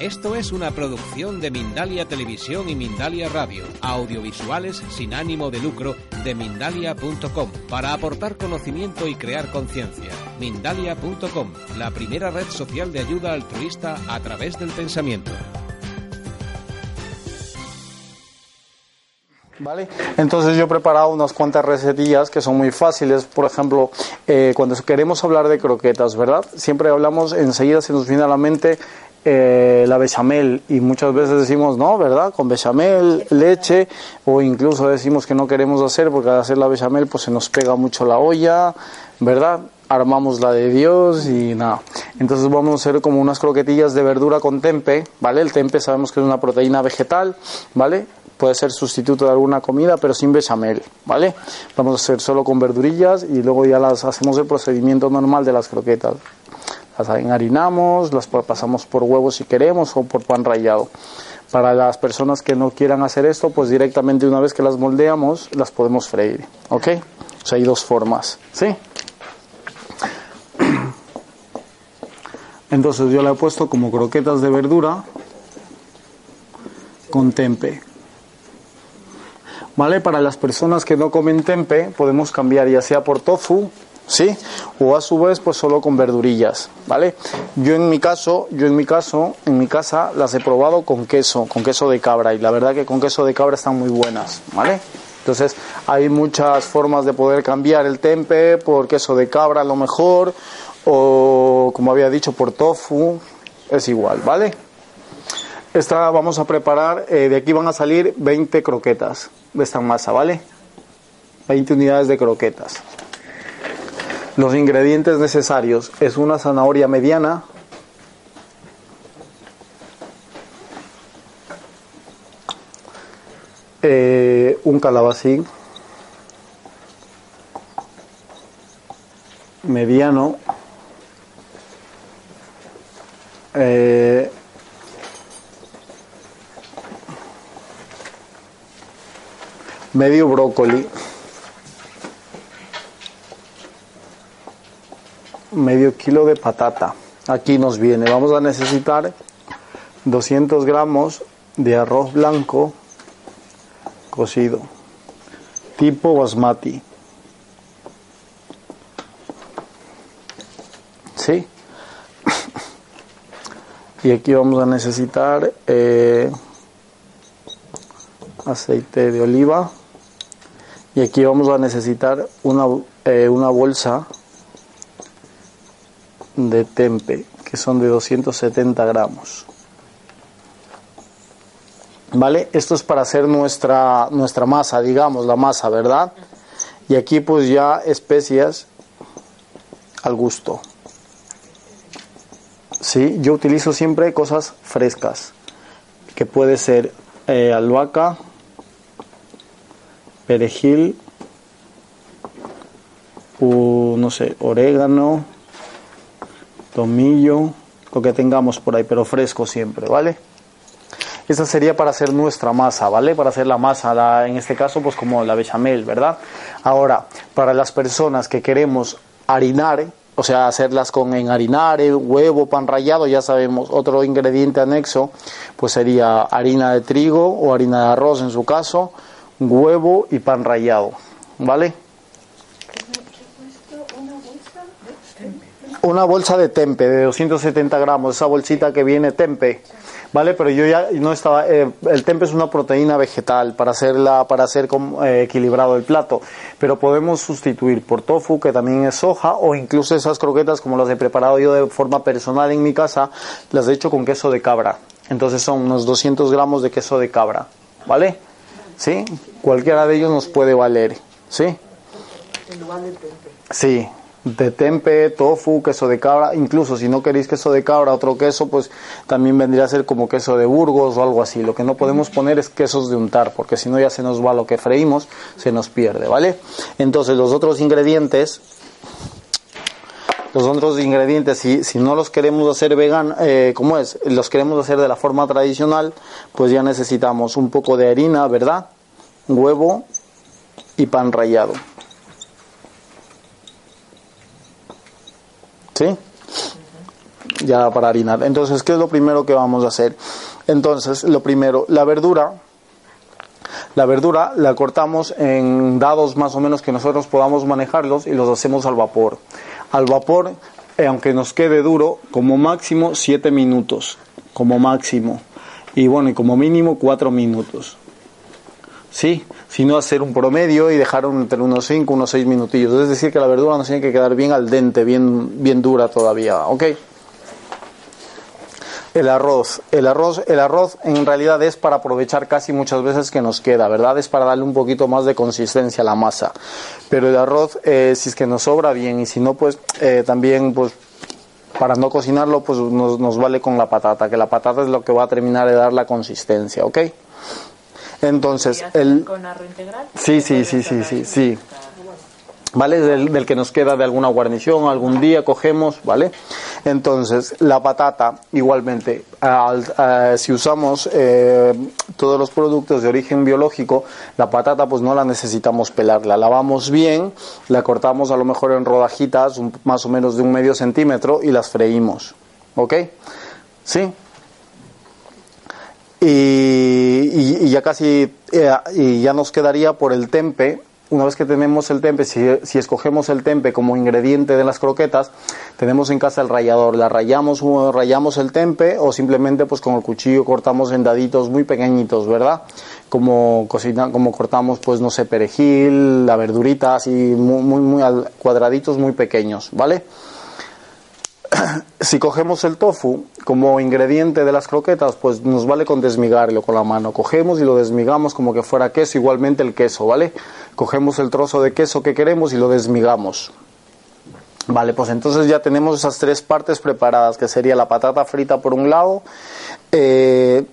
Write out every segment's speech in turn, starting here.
Esto es una producción de Mindalia Televisión y Mindalia Radio, audiovisuales sin ánimo de lucro de mindalia.com, para aportar conocimiento y crear conciencia. Mindalia.com, la primera red social de ayuda altruista a través del pensamiento. ¿Vale? Entonces yo he preparado unas cuantas recetillas que son muy fáciles. Por ejemplo, eh, cuando queremos hablar de croquetas, ¿verdad? Siempre hablamos, enseguida se nos viene a la mente eh, la bechamel y muchas veces decimos no, ¿verdad? Con bechamel, leche o incluso decimos que no queremos hacer porque al hacer la bechamel pues se nos pega mucho la olla, ¿verdad? Armamos la de Dios y nada. Entonces vamos a hacer como unas croquetillas de verdura con tempe, ¿vale? El tempe sabemos que es una proteína vegetal, ¿vale? puede ser sustituto de alguna comida, pero sin bechamel, ¿vale? Vamos a hacer solo con verdurillas y luego ya las hacemos el procedimiento normal de las croquetas. Las enharinamos, las pasamos por huevos si queremos o por pan rallado. Para las personas que no quieran hacer esto, pues directamente una vez que las moldeamos, las podemos freír, ¿ok? O sea, hay dos formas, ¿sí? Entonces yo la he puesto como croquetas de verdura con tempe. ¿Vale? Para las personas que no comen tempe, podemos cambiar ya sea por tofu, ¿sí? O a su vez, pues solo con verdurillas, ¿vale? Yo en mi caso, yo en mi caso, en mi casa las he probado con queso, con queso de cabra, y la verdad que con queso de cabra están muy buenas, ¿vale? Entonces, hay muchas formas de poder cambiar el tempe por queso de cabra a lo mejor, o como había dicho, por tofu, es igual, ¿vale? Esta vamos a preparar, eh, de aquí van a salir 20 croquetas de esta masa, ¿vale? 20 unidades de croquetas. Los ingredientes necesarios es una zanahoria mediana, eh, un calabacín mediano, eh, medio brócoli, medio kilo de patata. Aquí nos viene, vamos a necesitar 200 gramos de arroz blanco cocido, tipo basmati. ¿Sí? Y aquí vamos a necesitar eh, aceite de oliva. Y aquí vamos a necesitar una, eh, una bolsa de tempe, que son de 270 gramos. ¿Vale? Esto es para hacer nuestra, nuestra masa, digamos, la masa, ¿verdad? Y aquí pues ya especias al gusto. Sí, yo utilizo siempre cosas frescas, que puede ser eh, albahaca, perejil, no sé, orégano, tomillo, lo que tengamos por ahí, pero fresco siempre, ¿vale? Esta sería para hacer nuestra masa, ¿vale? Para hacer la masa, en este caso, pues como la bechamel, ¿verdad? Ahora, para las personas que queremos harinar, o sea, hacerlas con enharinare, huevo, pan rallado, ya sabemos, otro ingrediente anexo, pues sería harina de trigo o harina de arroz en su caso, huevo y pan rallado, ¿vale? Una bolsa de tempe de 270 gramos, esa bolsita que viene tempe, ¿vale? Pero yo ya no estaba, eh, el tempe es una proteína vegetal para hacerla, para hacer eh, equilibrado el plato, pero podemos sustituir por tofu, que también es soja, o incluso esas croquetas como las he preparado yo de forma personal en mi casa, las he hecho con queso de cabra, entonces son unos 200 gramos de queso de cabra, ¿vale? ¿Sí? Cualquiera de ellos nos puede valer, ¿sí? En lugar de tempe. Sí, de tempe, tofu, queso de cabra, incluso si no queréis queso de cabra, otro queso, pues también vendría a ser como queso de Burgos o algo así. Lo que no podemos poner es quesos de untar, porque si no ya se nos va lo que freímos, se nos pierde, ¿vale? Entonces los otros ingredientes, los otros ingredientes, si, si no los queremos hacer vegan, eh, ¿cómo es? Los queremos hacer de la forma tradicional, pues ya necesitamos un poco de harina, ¿verdad? Huevo y pan rallado. ¿Sí? ya para harinar. Entonces, ¿qué es lo primero que vamos a hacer? Entonces, lo primero, la verdura, la verdura la cortamos en dados más o menos que nosotros podamos manejarlos y los hacemos al vapor. Al vapor, eh, aunque nos quede duro, como máximo 7 minutos, como máximo. Y bueno, y como mínimo 4 minutos. ¿Sí? sino hacer un promedio y dejar entre unos 5, unos 6 minutillos. Es decir, que la verdura nos tiene que quedar bien al dente, bien, bien dura todavía, ¿ok? El arroz. El arroz, el arroz en realidad es para aprovechar casi muchas veces que nos queda, ¿verdad? Es para darle un poquito más de consistencia a la masa. Pero el arroz, eh, si es que nos sobra bien y si no, pues eh, también, pues para no cocinarlo, pues nos, nos vale con la patata, que la patata es lo que va a terminar de dar la consistencia, ¿ok? Entonces, el... ¿Con arroz integral? Sí, sí, sí, sí, sí, sí. ¿Vale? Del, del, que nos queda de alguna guarnición, algún día cogemos, ¿vale? Entonces, la patata, igualmente, al, a, si usamos eh, todos los productos de origen biológico, la patata pues no la necesitamos pelar, la lavamos bien, la cortamos a lo mejor en rodajitas, un, más o menos de un medio centímetro, y las freímos, ¿ok? ¿Sí? Y, y, y, ya casi eh, y ya nos quedaría por el tempe. Una vez que tenemos el tempe si, si, escogemos el tempe como ingrediente de las croquetas tenemos en casa el rallador. La rayamos rayamos el tempe o simplemente pues con el cuchillo cortamos en daditos muy pequeñitos verdad como cocina como cortamos pues no sé perejil la verdurita así muy muy, muy cuadraditos muy pequeños vale si cogemos el tofu como ingrediente de las croquetas, pues nos vale con desmigarlo con la mano. Cogemos y lo desmigamos como que fuera queso, igualmente el queso, ¿vale? Cogemos el trozo de queso que queremos y lo desmigamos. Vale, pues entonces ya tenemos esas tres partes preparadas, que sería la patata frita por un lado, eh,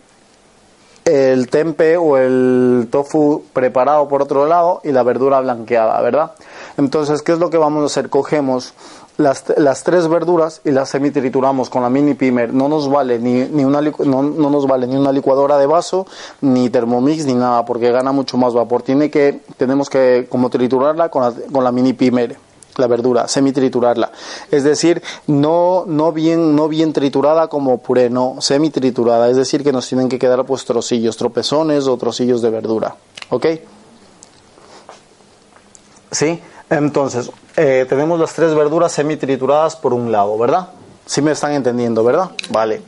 el tempe o el tofu preparado por otro lado y la verdura blanqueada, ¿verdad? Entonces, ¿qué es lo que vamos a hacer? Cogemos las, las, tres verduras y las semitrituramos con la mini pimer. No nos vale ni, ni una no, no, nos vale ni una licuadora de vaso, ni Thermomix, ni nada, porque gana mucho más vapor. Tiene que, tenemos que como triturarla con la, con la mini pimer la verdura, semi-triturarla. Es decir, no, no, bien, no bien triturada como puré, no, semi-triturada. Es decir, que nos tienen que quedar pues trocillos, tropezones o trocillos de verdura. ¿Ok? ¿Sí? Entonces, eh, tenemos las tres verduras semi-trituradas por un lado, ¿verdad? Si ¿Sí me están entendiendo, ¿verdad? Vale.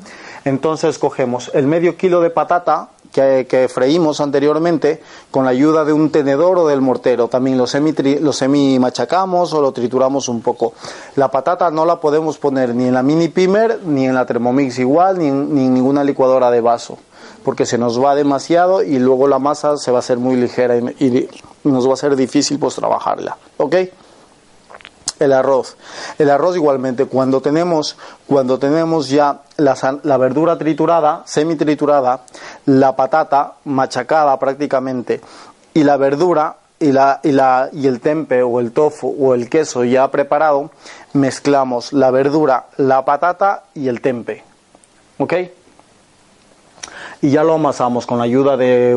Entonces cogemos el medio kilo de patata que, freímos anteriormente con la ayuda de un tenedor o del mortero. También lo semi, lo semi machacamos o lo trituramos un poco. La patata no la podemos poner ni en la mini pimer, ni en la Thermomix igual, ni ni en ninguna licuadora de vaso, porque se nos va demasiado y luego la masa se va a hacer muy ligera y, nos va a ser difícil pues trabajarla. ¿Ok? el arroz. El arroz igualmente, cuando tenemos, cuando tenemos ya la, la, verdura triturada, semi triturada, la patata machacada prácticamente y la verdura y, la, y, la, y el tempe o el tofu o el queso ya preparado, mezclamos la verdura, la patata y el tempe. ¿Ok? Y ya lo amasamos con la ayuda de,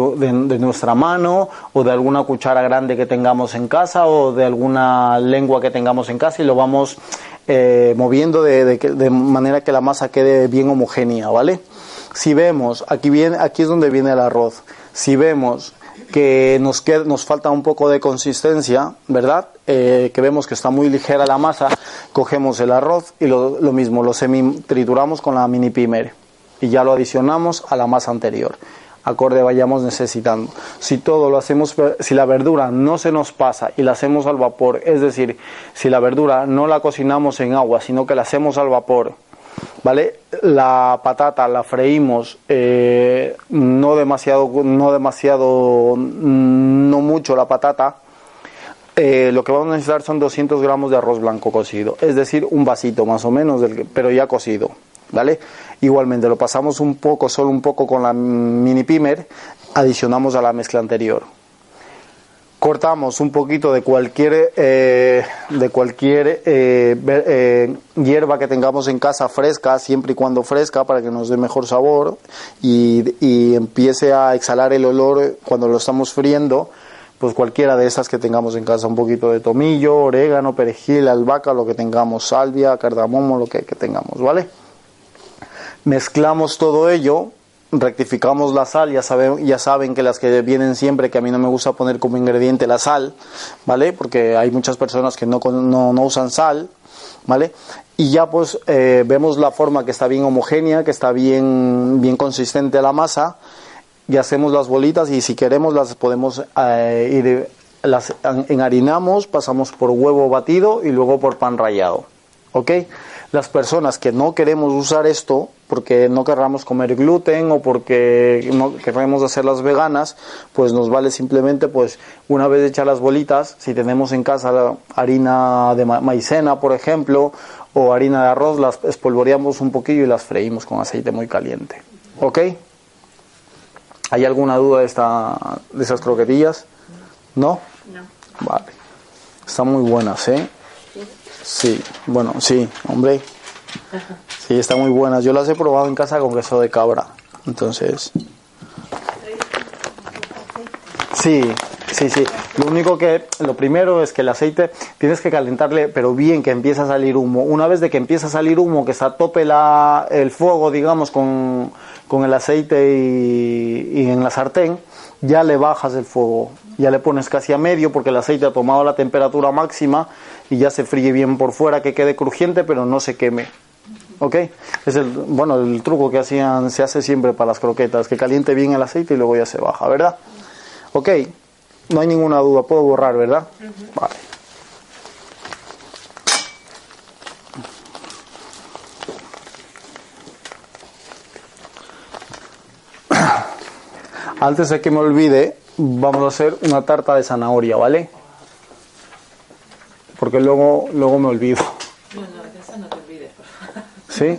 nuestra mano o de alguna cuchara grande que tengamos en casa o de alguna lengua que tengamos en casa y lo vamos eh, moviendo de, manera que la masa quede bien homogénea, ¿vale? Si vemos, aquí, viene, aquí es donde viene el arroz, si vemos que nos, queda, falta un poco de consistencia, ¿verdad? Eh, que vemos que está muy ligera la masa, cogemos el arroz y lo, lo mismo, lo semi trituramos con la mini pimer y ya lo adicionamos a la masa anterior acorde vayamos necesitando. Si todo lo hacemos, si la verdura no se nos pasa y la hacemos al vapor, es decir, si la verdura no la cocinamos en agua, sino que la hacemos al vapor, ¿vale? La patata la freímos eh, no demasiado, no demasiado, no mucho la patata. Eh, lo que vamos a necesitar son 200 gramos de arroz blanco cocido, es decir, un vasito más o menos, del, pero ya cocido, ¿vale? Igualmente lo pasamos un poco, solo un poco con la mini pimer, adicionamos a la mezcla anterior. Cortamos un poquito de cualquier, eh, de cualquier eh, eh, hierba que tengamos en casa fresca, siempre y cuando fresca, para que nos dé mejor sabor y, y empiece a exhalar el olor cuando lo estamos friendo pues cualquiera de esas que tengamos en casa, un poquito de tomillo, orégano, perejil, albahaca, lo que tengamos, salvia, cardamomo, lo que, que tengamos, ¿vale? Mezclamos todo ello, rectificamos la sal, ya saben, ya saben que las que vienen siempre, que a mí no me gusta poner como ingrediente la sal, ¿vale? Porque hay muchas personas que no, no, no usan sal, ¿vale? Y ya pues eh, vemos la forma que está bien homogénea, que está bien, bien consistente la masa, y hacemos las bolitas y si queremos las podemos eh, ir, las enharinamos, pasamos por huevo batido y luego por pan rallado, ¿ok? Las personas que no queremos usar esto, porque no querramos comer gluten o porque no queremos hacerlas veganas, pues nos vale simplemente, pues una vez hechas las bolitas, si tenemos en casa harina de maicena, por ejemplo, o harina de arroz, las espolvoreamos un poquillo y las freímos con aceite muy caliente. ¿Ok? ¿Hay alguna duda de, esta, de esas croquetillas? ¿No? No. Vale. Están muy buenas, ¿eh? Sí, bueno, sí, hombre. Sí, están muy buenas. Yo las he probado en casa con queso de cabra. Entonces. Sí, sí, sí. Lo único que, lo primero es que el aceite tienes que calentarle, pero bien que empieza a salir humo. Una vez de que empieza a salir humo, que está a tope la, el fuego, digamos, con, con el aceite y, y en la sartén, ya le bajas el fuego. Ya le pones casi a medio porque el aceite ha tomado la temperatura máxima y ya se fríe bien por fuera, que quede crujiente, pero no se queme. ¿Ok? Es el, bueno, el truco que hacían, se hace siempre para las croquetas, que caliente bien el aceite y luego ya se baja, ¿verdad? ¿Ok? No hay ninguna duda, puedo borrar, ¿verdad? Vale. Antes de que me olvide, vamos a hacer una tarta de zanahoria, ¿vale? Porque luego, luego me olvido. No, no, de esa no te olvides. ¿Sí?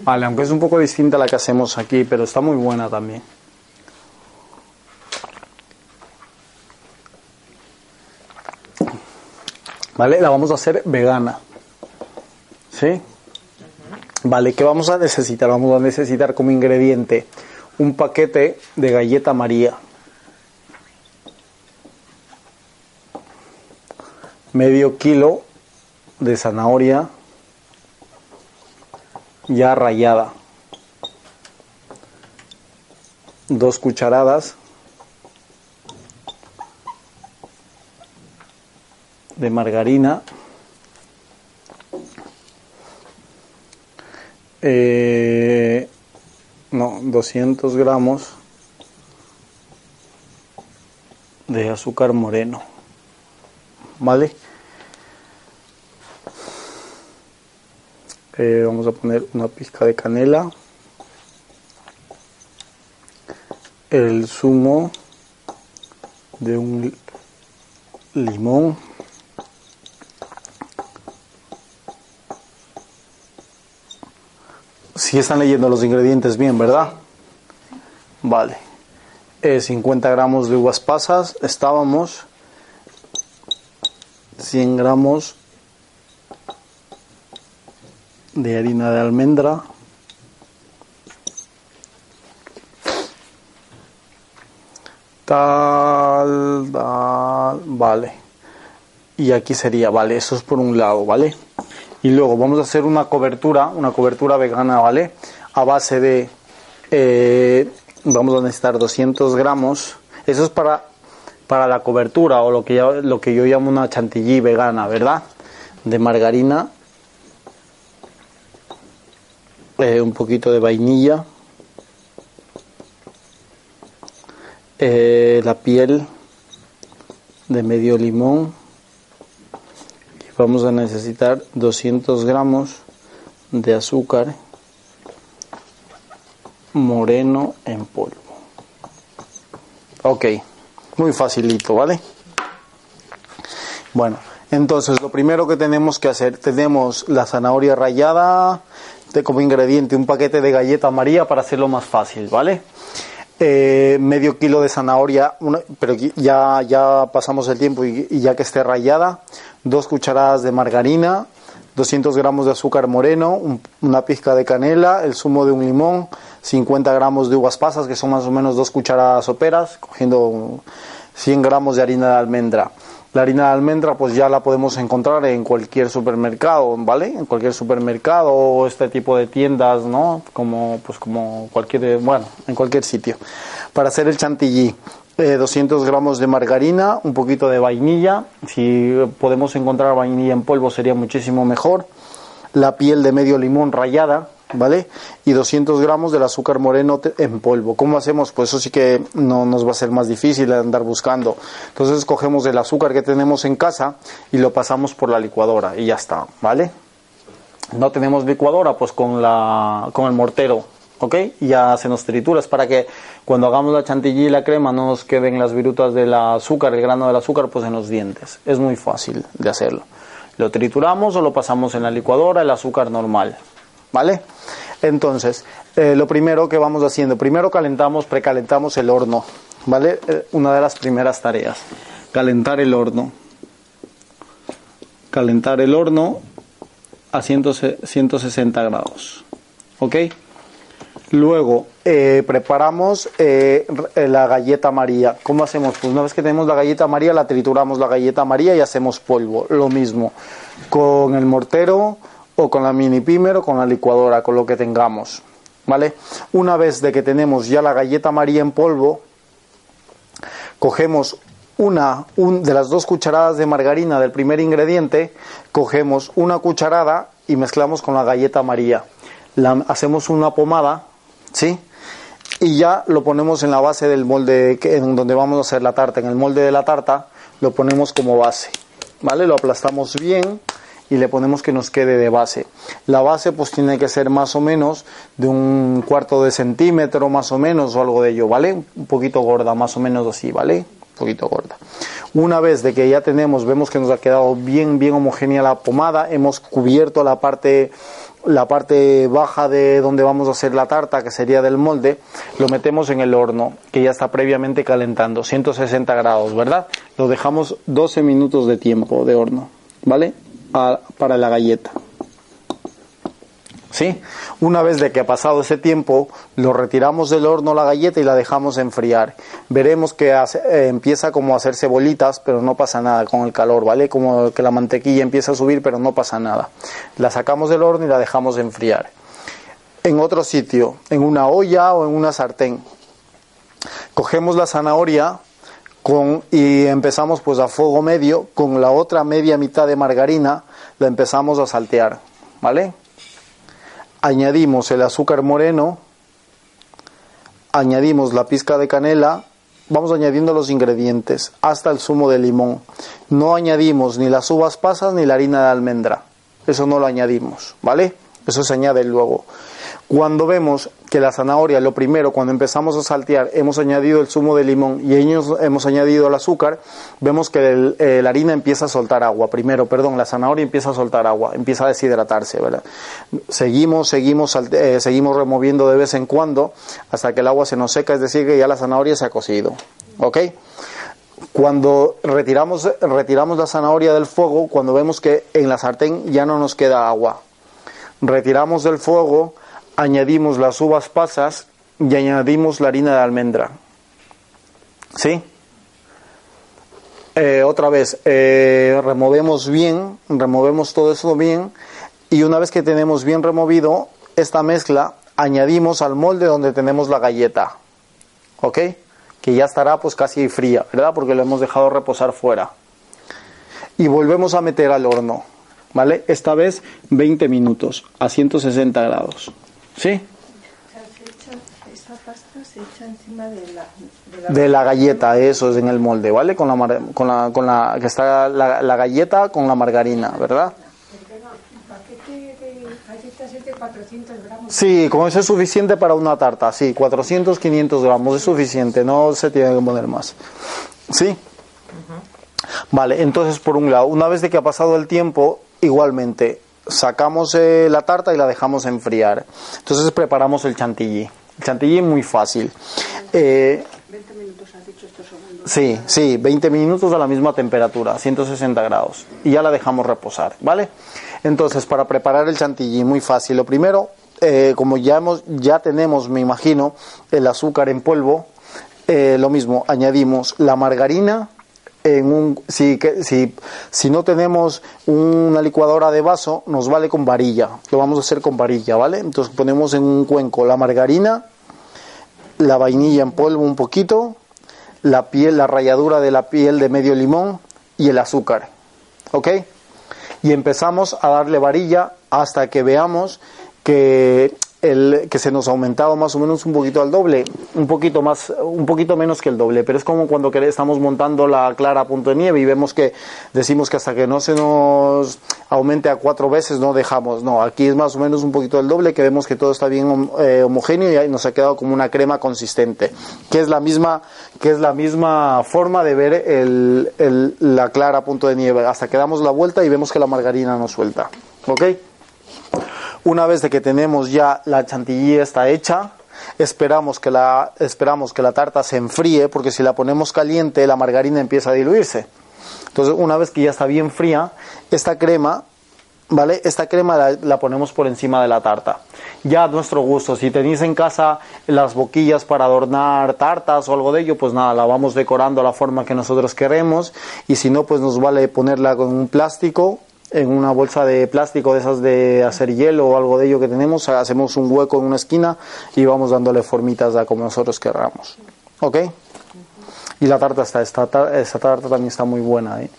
Vale, aunque es un poco distinta a la que hacemos aquí, pero está muy buena también. ¿Vale? La vamos a hacer vegana. ¿Sí? Vale, ¿qué vamos a necesitar? Vamos a necesitar como ingrediente un paquete de galleta María. Medio kilo de zanahoria ya rallada. Dos cucharadas de margarina. Eh, no, 200 gramos de azúcar moreno. ¿Vale? Eh, vamos a poner una pizca de canela. El zumo de un limón. Si están leyendo los ingredientes bien, ¿verdad? Vale. Eh, 50 gramos de uvas pasas. Estábamos. 100 gramos de harina de almendra. Tal, tal, vale. Y aquí sería, vale, eso es por un lado, ¿vale? Y luego vamos a hacer una cobertura, una cobertura vegana, ¿vale? A base de, eh, vamos a necesitar 200 gramos. Eso es para, para la cobertura o lo que, yo, llamo una chantilly vegana, ¿verdad? De margarina, eh, un poquito de vainilla, eh, la piel de medio limón y vamos a necesitar 200 gramos de azúcar moreno en polvo. Ok, muy facilito, ¿vale? Bueno, entonces lo primero que tenemos que hacer, tenemos la zanahoria rallada, de, como ingrediente un paquete de galleta María para hacerlo más fácil, ¿vale? Eh, medio kilo de zanahoria, pero ya, ya pasamos el tiempo y, ya que esté rallada, dos cucharadas de margarina, 200 gramos de azúcar moreno, un, una pizca de canela, el zumo de un limón, 50 gramos de uvas pasas, que son más o menos dos cucharadas soperas, cogiendo 100 gramos de harina de almendra. La harina de almendra pues ya la podemos encontrar en cualquier supermercado, ¿vale? En cualquier supermercado o este tipo de tiendas, ¿no? Como pues como cualquier, bueno, en cualquier sitio. Para hacer el chantilly, 200 gramos de margarina, un poquito de vainilla, si podemos encontrar vainilla en polvo sería muchísimo mejor, la piel de medio limón rallada, ¿vale? Y 200 gramos del azúcar moreno en polvo. ¿Cómo hacemos? Pues eso sí que no nos va a ser más difícil andar buscando. Entonces cogemos el azúcar que tenemos en casa y lo pasamos por la licuadora y ya está, ¿vale? No tenemos licuadora, pues con, la, con el mortero, ¿ok? Ya se nos tritura, es para que cuando hagamos la chantilly y la crema no nos queden las virutas del azúcar, el grano del azúcar, pues en los dientes. Es muy fácil de hacerlo. Lo trituramos o lo pasamos en la licuadora, el azúcar normal, ¿vale? Entonces, eh, lo primero que vamos haciendo, primero calentamos, precalentamos el horno, ¿vale? Eh, una de las primeras tareas, calentar el horno. Calentar el horno a 160 grados, ¿ok? Luego eh, preparamos la galleta María. ¿Cómo hacemos? Pues una vez que tenemos la galleta María, la trituramos la galleta María y hacemos polvo. Lo mismo con el mortero, o con la mini pimer o con la licuadora, con lo que tengamos. ¿Vale? Una vez de que tenemos ya la galleta María en polvo, cogemos una de las dos cucharadas de margarina del primer ingrediente, cogemos una cucharada y mezclamos con la galleta María. La, hacemos una pomada, ¿sí? Y ya lo ponemos en la base del molde en donde vamos a hacer la tarta. En el molde de la tarta lo ponemos como base, ¿vale? Lo aplastamos bien y le ponemos que nos quede de base. La base pues tiene que ser más o menos de un cuarto de centímetro más o menos o algo de ello, ¿vale? Un poquito gorda, más o menos así, ¿vale? Un poquito gorda. Una vez de que ya tenemos, vemos que nos ha quedado bien, bien homogénea la pomada, hemos cubierto la parte la parte baja de donde vamos a hacer la tarta, que sería del molde, lo metemos en el horno, que ya está previamente calentando, 160 grados, ¿verdad? Lo dejamos 12 minutos de tiempo de horno, ¿vale? Para la galleta. ¿Sí? Una vez de que ha pasado ese tiempo, lo retiramos del horno la galleta y la dejamos enfriar. Veremos que eh, empieza como a hacerse bolitas, pero no pasa nada con el calor, ¿vale? Como que la mantequilla empieza a subir, pero no pasa nada. La sacamos del horno y la dejamos enfriar. En otro sitio, en una olla o en una sartén. Cogemos la zanahoria, y empezamos pues a fuego medio con la otra media mitad de margarina la empezamos a saltear vale añadimos el azúcar moreno añadimos la pizca de canela vamos añadiendo los ingredientes hasta el zumo de limón. No añadimos ni las uvas pasas ni la harina de almendra. Eso no lo añadimos vale eso se añade luego cuando vemos que la zanahoria, lo primero, cuando empezamos a saltear, hemos añadido el zumo de limón y ellos hemos añadido el azúcar, vemos que eh, la harina empieza a soltar agua. Primero, perdón, la zanahoria empieza a soltar agua, empieza a deshidratarse, ¿verdad? Seguimos, seguimos, eh, seguimos removiendo de vez en cuando hasta que el agua se nos seca, es decir, que ya la zanahoria se ha cocido. ¿Ok? Cuando retiramos, retiramos la zanahoria del fuego, cuando vemos que en la sartén ya no nos queda agua, retiramos del fuego, añadimos las uvas pasas y añadimos la harina de almendra. ¿Sí? Eh, otra vez, eh, removemos bien, removemos todo eso bien y una vez que tenemos bien removido esta mezcla, añadimos al molde donde tenemos la galleta. ¿Ok? Que ya estará pues casi fría, ¿verdad? Porque lo hemos dejado reposar fuera. Y volvemos a meter al horno. ¿Vale? Esta vez 20 minutos a 160 grados. ¿Sí? Esa pasta se echa encima de la, de la, galleta, eso es en el molde, ¿vale? Con la, con la, con la que está la, la galleta con la margarina, ¿verdad? Sí, con eso es suficiente para una tarta, sí, 400, 500 gramos es suficiente, no se tiene que poner más. ¿Sí? Vale, entonces por un lado, una vez de que ha pasado el tiempo, igualmente, sacamos eh, la tarta y la dejamos enfriar. Entonces preparamos el chantilly. El chantilly es muy fácil. Eh, 20 minutos has dicho esto Sí, sí, 20 minutos a la misma temperatura, 160 grados. Y ya la dejamos reposar, ¿vale? Entonces, para preparar el chantilly, muy fácil. Lo primero, eh, como ya, hemos, ya tenemos, me imagino, el azúcar en polvo, eh, lo mismo, añadimos la margarina, en un, si, que- si, si no tenemos una licuadora de vaso, nos vale con varilla. Lo vamos a hacer con varilla, ¿vale? Entonces ponemos en un cuenco la margarina, la vainilla en polvo un poquito, la piel, la ralladura de la piel de medio limón y el azúcar. ¿Ok? Y empezamos a darle varilla hasta que veamos que, el, que se nos ha aumentado más o menos un poquito al doble, un poquito más, un poquito menos que el doble, pero es como cuando estamos montando la clara punto de nieve y vemos que decimos que hasta que no se nos aumente a cuatro veces no dejamos, no, aquí es más o menos un poquito el doble, que vemos que todo está bien eh, homogéneo y ahí nos ha quedado como una crema consistente, que es la misma, que es la misma forma de ver el, la clara punto de nieve, hasta que damos la vuelta y vemos que la margarina no suelta, ¿ok? Una vez de que tenemos ya la chantilly está hecha, esperamos que la esperamos que la tarta se enfríe porque si la ponemos caliente la margarina empieza a diluirse. Entonces, una vez que ya está bien fría, esta crema, ¿vale? Esta crema la, ponemos por encima de la tarta. Ya a nuestro gusto, si tenéis en casa las boquillas para adornar tartas o algo de ello, pues nada, la vamos decorando a la forma que nosotros queremos y si no, pues nos vale ponerla con un plástico en una bolsa de plástico de esas de hacer hielo o algo de ello que tenemos, hacemos un hueco en una esquina y vamos dándole formitas a como nosotros querramos. ¿Ok? Y la tarta está, esta, esta tarta también está muy buena. ¿eh?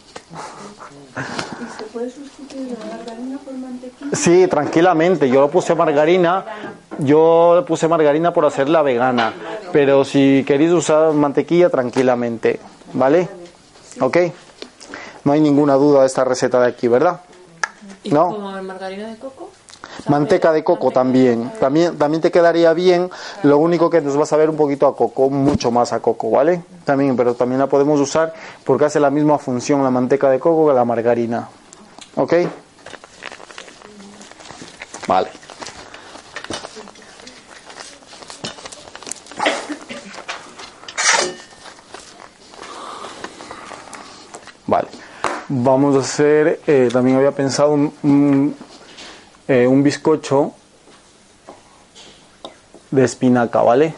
¿Y se puede sustituir la margarina por mantequilla? Sí, tranquilamente. Yo puse margarina. Yo le puse margarina por hacerla vegana. Pero si queréis usar mantequilla, tranquilamente. ¿Vale? ¿Ok? No hay ninguna duda de esta receta de aquí, ¿verdad? ¿Y No. margarina de coco? Manteca de coco también. También, también te quedaría bien. Lo único que nos va a saber un poquito a coco, mucho más a coco, ¿vale? También, pero también la podemos usar porque hace la misma función la manteca de coco que la margarina. ¿Ok? Vale. Vale. Vamos a hacer, eh, también había pensado un, un, eh, un bizcocho de espinaca, ¿vale?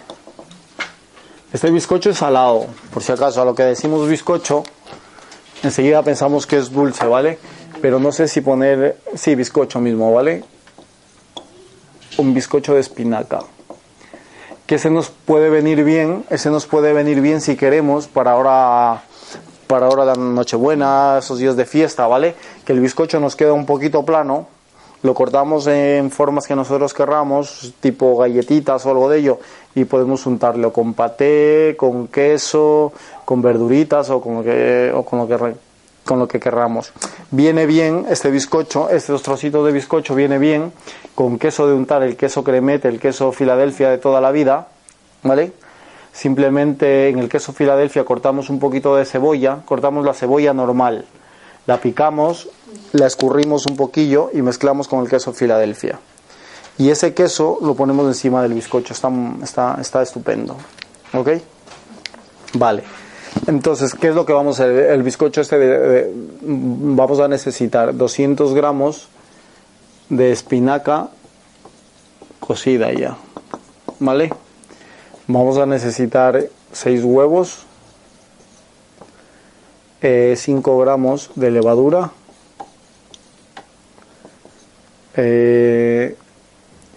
Este bizcocho es salado, por si acaso, a lo que decimos bizcocho, enseguida pensamos que es dulce, ¿vale? Pero no sé si poner, sí, bizcocho mismo, ¿vale? Un bizcocho de espinaca. Que ese nos puede venir bien, ese nos puede venir bien si queremos para ahora para ahora la Nochebuena, esos días de fiesta, ¿vale? Que el bizcocho nos queda un poquito plano, lo cortamos en formas que nosotros querramos, tipo galletitas o algo de ello, y podemos untarlo con paté, con queso, con verduritas o con lo que, o con lo que, con querramos. Viene bien este bizcocho, estos trocitos de bizcocho viene bien con queso de untar, el queso cremete, el queso Filadelfia de toda la vida, ¿vale? Simplemente en el queso Filadelfia cortamos un poquito de cebolla, cortamos la cebolla normal, la picamos, la escurrimos un poquillo y mezclamos con el queso Filadelfia. Y ese queso lo ponemos encima del bizcocho, está, está, está estupendo. ¿Ok? Vale. Entonces, ¿qué es lo que vamos a hacer? El bizcocho este, de- vamos a necesitar 200 gramos de espinaca cocida ya. ¿Vale? Vamos a necesitar 6 huevos, 5 gramos de levadura, eh,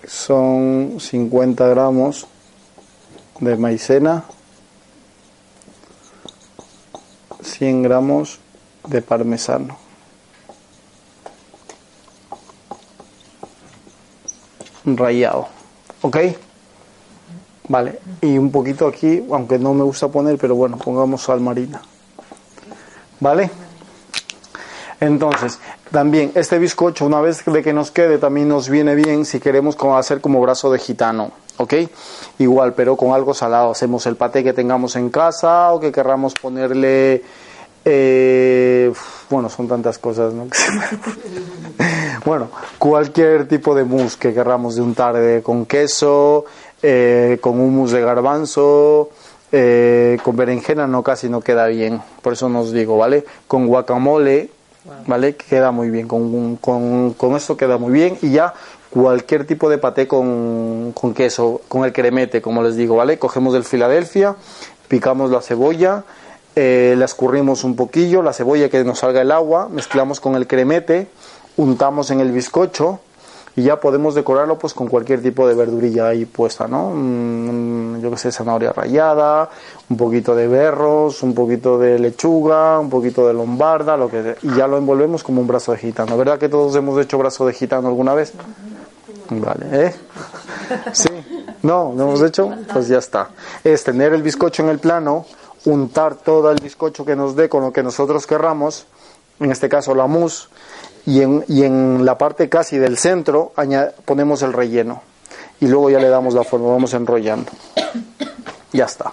son 50 gramos de maicena, 100 gramos de parmesano. Rallado. ¿Ok? Vale, y un poquito aquí, aunque no me gusta poner, pero bueno, pongamos sal marina. ¿Vale? Entonces, también este bizcocho, una vez de que nos quede, también nos viene bien si queremos hacer como brazo de gitano, ¿ok? Igual, pero con algo salado. Hacemos el paté que tengamos en casa o que querramos ponerle, eh, bueno, son tantas cosas, ¿no? bueno, cualquier tipo de mousse que querramos de untar de- con queso, eh, con hummus de garbanzo, eh, con berenjena no casi no queda bien, por eso nos digo, ¿vale? Con guacamole, ¿vale? Queda muy bien, con, con, con esto queda muy bien y ya cualquier tipo de paté con, con queso, con el cremete, como les digo, ¿vale? Cogemos del Filadelfia, picamos la cebolla, eh, la escurrimos un poquillo, la cebolla que nos salga el agua, mezclamos con el cremete, untamos en el bizcocho y ya podemos decorarlo pues con cualquier tipo de verdurilla ahí puesta, ¿no? Mm, yo que sé, zanahoria rallada, un poquito de berros, un poquito de lechuga, un poquito de lombarda, lo que y ya lo envolvemos como un brazo de gitano. ¿Verdad que todos hemos hecho brazo de gitano alguna vez? Vale, ¿eh? Sí. No, ¿no hemos hecho? Pues ya está. Es tener el bizcocho en el plano, untar todo el bizcocho que nos dé con lo que nosotros querramos, en este caso la mousse, y en, y en la parte casi del centro ponemos el relleno y luego ya le damos la forma, vamos enrollando. Ya está.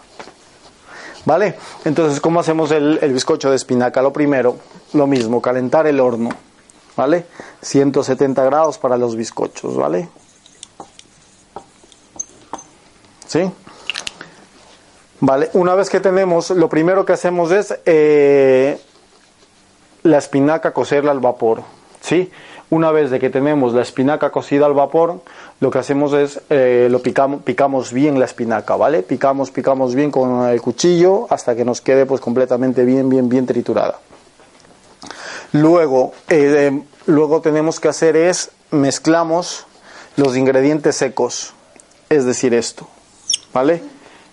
¿Vale? Entonces, ¿cómo hacemos el, el bizcocho de espinaca? Lo primero, lo mismo, calentar el horno. ¿Vale? 170 grados para los bizcochos, ¿vale? ¿Sí? Vale, una vez que tenemos, lo primero que hacemos es eh, la espinaca cocerla al vapor, ¿sí? Una vez de que tenemos la espinaca cocida al vapor, lo que hacemos es eh, lo picamos, picamos bien la espinaca, ¿vale? Picamos, picamos bien con el cuchillo hasta que nos quede pues completamente bien, bien, bien triturada. Luego, eh, luego tenemos que hacer es mezclamos los ingredientes secos, es decir, esto, ¿vale?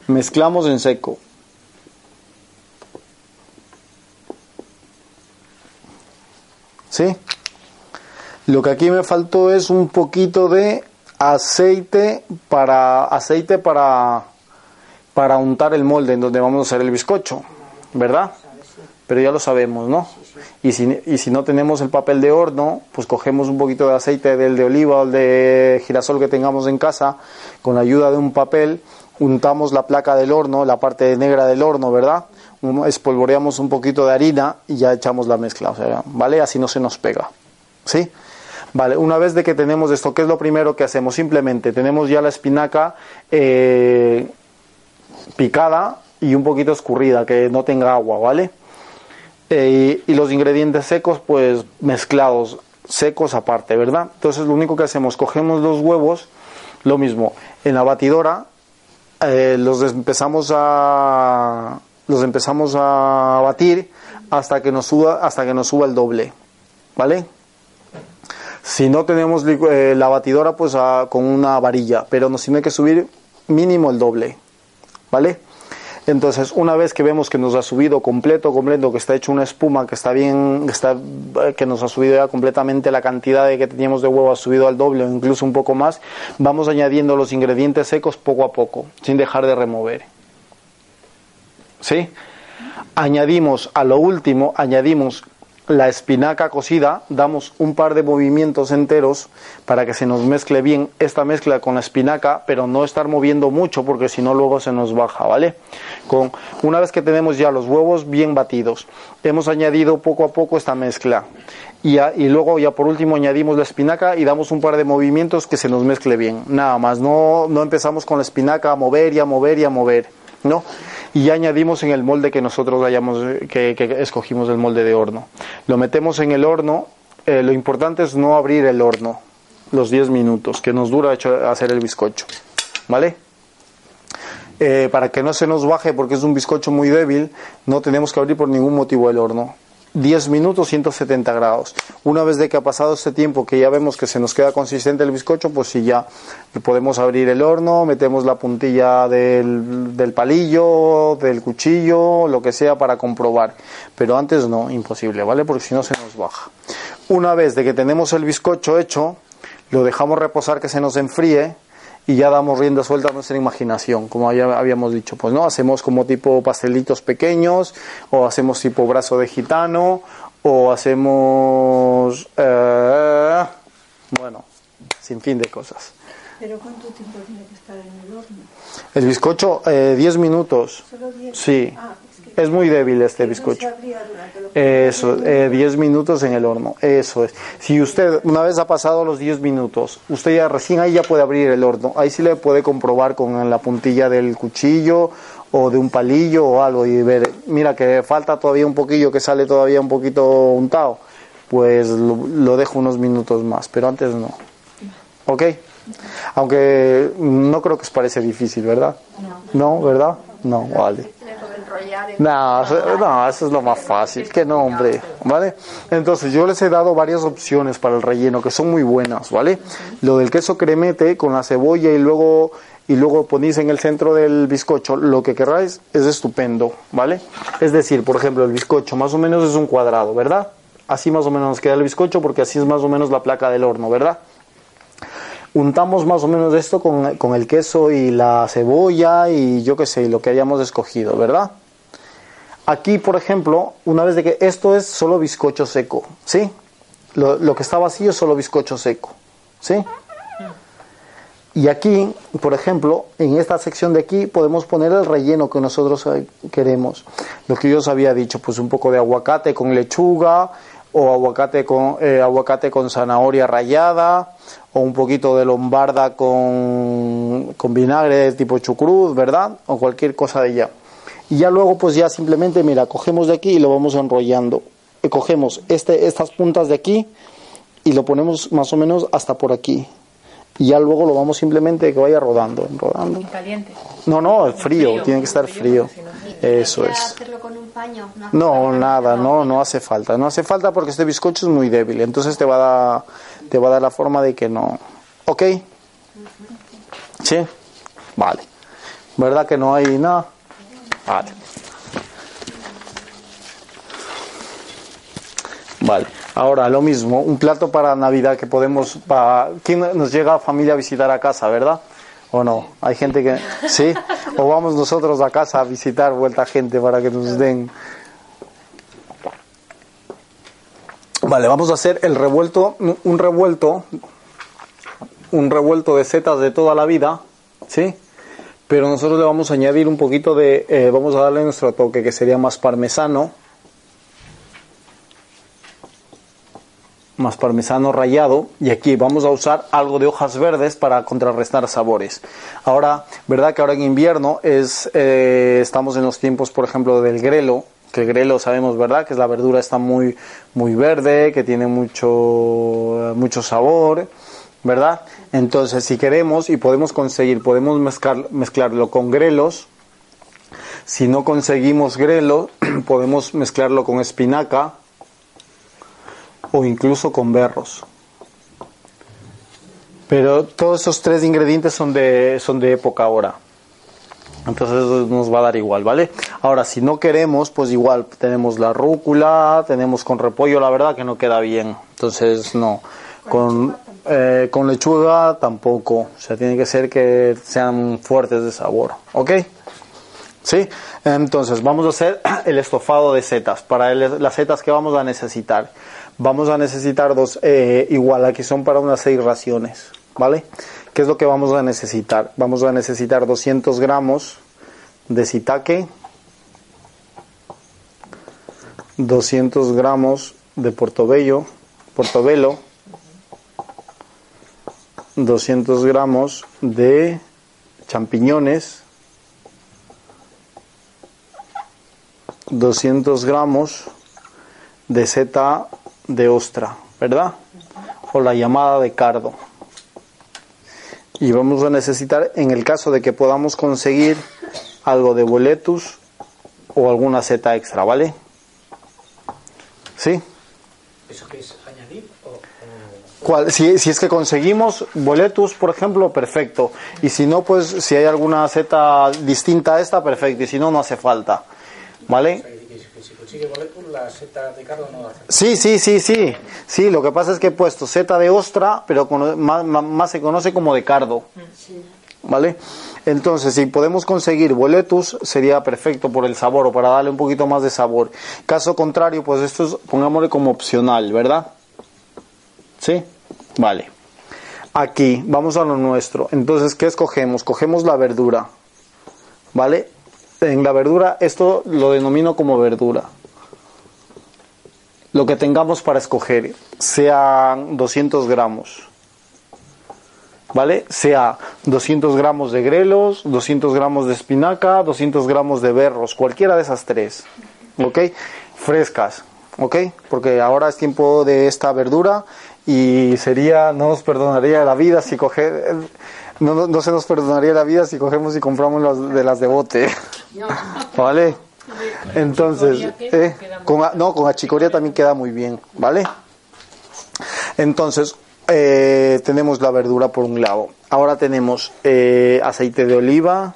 Mezclamos en seco. ¿Sí? Lo que aquí me faltó es un poquito de aceite para aceite para para untar el molde en donde vamos a hacer el bizcocho, ¿verdad? Pero ya lo sabemos, ¿no? Y si, y si no tenemos el papel de horno, pues cogemos un poquito de aceite del de oliva o el de girasol que tengamos en casa, con la ayuda de un papel, untamos la placa del horno, la parte negra del horno, ¿verdad? Espolvoreamos un poquito de harina y ya echamos la mezcla, o sea, ¿vale? Así no se nos pega, ¿sí? Vale, una vez de que tenemos esto, ¿qué es lo primero que hacemos? Simplemente tenemos ya la espinaca eh, picada y un poquito escurrida, que no tenga agua, ¿vale? Eh, y, los ingredientes secos, pues mezclados, secos aparte, ¿verdad? Entonces lo único que hacemos, cogemos los huevos, lo mismo, en la batidora, eh, los empezamos a los empezamos a batir hasta que nos suba hasta que nos suba el doble, ¿vale? Si no tenemos eh, la batidora, pues a- con una varilla, pero nos tiene que subir mínimo el doble, ¿vale? Entonces, una vez que vemos que nos ha subido completo, completo, que está hecho una espuma, que está bien, que, está, eh, que nos ha subido ya completamente la cantidad de que teníamos de huevo, ha subido al doble o incluso un poco más, vamos añadiendo los ingredientes secos poco a poco, sin dejar de remover. ¿Sí? Añadimos, a lo último, añadimos la espinaca cocida, damos un par de movimientos enteros para que se nos mezcle bien esta mezcla con la espinaca, pero no estar moviendo mucho porque si no luego se nos baja, ¿vale? Con una vez que tenemos ya los huevos bien batidos, hemos añadido poco a poco esta mezcla y, ya- y luego ya por último añadimos la espinaca y damos un par de movimientos que se nos mezcle bien, nada más, no, no empezamos con la espinaca a mover y a mover y a mover, ¿no? Y añadimos en el molde que nosotros hayamos que, que escogimos el molde de horno. Lo metemos en el horno. eh, lo importante es no abrir el horno los 10 minutos que nos dura hecho- hacer el bizcocho, ¿vale? Eh, para que no se nos baje porque es un bizcocho muy débil, no tenemos que abrir por ningún motivo el horno. 10 minutos 170 grados. Una vez de que ha pasado este tiempo que ya vemos que se nos queda consistente el bizcocho, pues sí ya podemos abrir el horno, metemos la puntilla del, del palillo, del cuchillo, lo que sea para comprobar. Pero antes no, imposible, ¿vale? Porque si no se nos baja. Una vez de que tenemos el bizcocho hecho, lo dejamos reposar que se nos enfríe y ya damos rienda suelta a nuestra imaginación, como ya habíamos dicho, pues no, hacemos como tipo pastelitos pequeños, o hacemos tipo brazo de gitano, o hacemos, eh, bueno, sin fin de cosas. ¿Pero cuánto tiempo tiene que estar en el horno? El bizcocho, eh, 10 minutos, ¿Solo 10? sí, Ah, es muy débil este bizcocho. Eso, eh, 10 minutos en el horno, eso es. Si usted una vez ha pasado los 10 minutos, usted ya recién ahí ya puede abrir el horno, ahí sí le puede comprobar con la puntilla del cuchillo o de un palillo o algo y ver, mira que falta todavía un poquillo, que sale todavía un poquito untado, pues lo, lo dejo unos minutos más, pero antes no. ¿Ok? Aunque no creo que os parece difícil, ¿verdad? No. ¿No, verdad? No, vale. Enrollar el... No, eso- no, eso es lo más fácil, que no, hombre, ¿vale? Entonces, yo les he dado varias opciones para el relleno que son muy buenas, ¿vale? Lo del queso cremete con la cebolla y luego y luego ponéis en el centro del bizcocho lo que queráis, es estupendo, ¿vale? Es decir, por ejemplo, el bizcocho más o menos es un cuadrado, ¿verdad? Así más o menos nos queda el bizcocho porque así es más o menos la placa del horno, ¿verdad? untamos más o menos esto con, con el queso y la cebolla y yo qué sé, lo que hayamos escogido, ¿verdad? Aquí, por ejemplo, una vez de que esto es solo bizcocho seco, ¿sí? Lo, que está vacío es solo bizcocho seco, ¿sí? Y aquí, por ejemplo, en esta sección de aquí podemos poner el relleno que nosotros eh, queremos. Lo que yo os había dicho, pues un poco de aguacate con lechuga o aguacate con eh, aguacate con zanahoria rallada o un poquito de lombarda con, con vinagre tipo chucrut, ¿verdad? O cualquier cosa de ella. Y ya luego pues ya simplemente, mira, cogemos de aquí y lo vamos enrollando. Y cogemos este, estas puntas de aquí y lo ponemos más o menos hasta por aquí. Y ya luego lo vamos simplemente que vaya rodando, rodando. Caliente. No, no, frío, Frío, tiene que estar frío, Eso ¿Hay que es. hacerlo con un paño? hace No, nada, no, no hace falta. No hace falta porque este bizcocho es muy débil. Entonces te va a dar, te va a dar la forma de que no. ¿Ok? ¿Sí? Vale. ¿Verdad que no hay nada? Vale. Ahora, lo mismo, un plato para Navidad que podemos... Para... ¿Quién nos llega familia a visitar a casa, verdad? ¿O no? Hay gente que... ¿Sí? O vamos nosotros a casa a visitar vuelta gente para que nos den... Vale, vamos a hacer el revuelto, un revuelto, un revuelto de setas de toda la vida, ¿sí? Pero nosotros le vamos a añadir un poquito de, eh, vamos a darle nuestro toque, que sería más parmesano, más parmesano rallado, y aquí vamos a usar algo de hojas verdes para contrarrestar sabores. Ahora, verdad que ahora en invierno es, eh, estamos en los tiempos, por ejemplo, del grelo, que el grelo sabemos, ¿verdad? Que es la verdura está muy, muy verde, que tiene mucho, mucho sabor, ¿verdad? Entonces, si queremos y podemos conseguir, podemos mezclar, mezclarlo con grelos. Si no conseguimos grelo, podemos mezclarlo con espinaca o incluso con berros. Pero todos esos tres ingredientes son de, son de época ahora. Entonces nos va a dar igual, ¿vale? Ahora, si no queremos, pues igual tenemos la rúcula, tenemos con repollo, la verdad que no queda bien. Entonces, no. Con, eh, con lechuga tampoco. O sea, tiene que ser que sean fuertes de sabor. ¿Ok? ¿Sí? Entonces, vamos a hacer el estofado de setas. Para las setas que vamos a necesitar. Vamos a necesitar dos, eh, igual, aquí son para unas seis raciones. ¿Vale? ¿Qué es lo que vamos a necesitar? Vamos a necesitar 200 gramos de sitaque, 200 gramos de portobello, portobelo, 200 gramos de champiñones, 200 gramos de seta de ostra, ¿verdad? O la llamada de cardo. Y vamos a necesitar, en el caso de que podamos conseguir algo de boletus o alguna seta extra, ¿vale? ¿Sí? ¿Eso qué es ¿Cuál? Si, si es que conseguimos boletus, por ejemplo, perfecto. Y si no, pues si hay alguna seta distinta a esta, perfecto. Y si no, no hace falta. ¿Vale? que, que- que si consigue boletus, la seta de cardo no hace. Sí, sí, sí, sí. Sí, lo que pasa es que he puesto seta de ostra, pero más, más- más se conoce como de cardo. ¿Vale? Entonces, si podemos conseguir boletus, sería perfecto por el sabor o para darle un poquito más de sabor. Caso contrario, pues esto es, pongámosle como opcional, ¿verdad? ¿Sí? Vale. Aquí, vamos a lo nuestro. Entonces, ¿qué escogemos? Cogemos la verdura. ¿Vale? En la verdura, esto lo denomino como verdura lo que tengamos para escoger, sean 200 gramos, ¿vale? Sea 200 gramos de grelos, 200 gramos de espinaca, 200 gramos de berros, cualquiera de esas tres, ¿ok? Frescas, ¿ok? Porque ahora es tiempo de esta verdura y sería, no nos perdonaría la vida si coger, no, no, no se nos perdonaría la vida si cogemos y compramos las de las de bote, ¿vale? Entonces, eh, con, no, con achicoria también queda muy bien, ¿vale? Entonces, eh, tenemos la verdura por un lado. Ahora tenemos eh, aceite de oliva.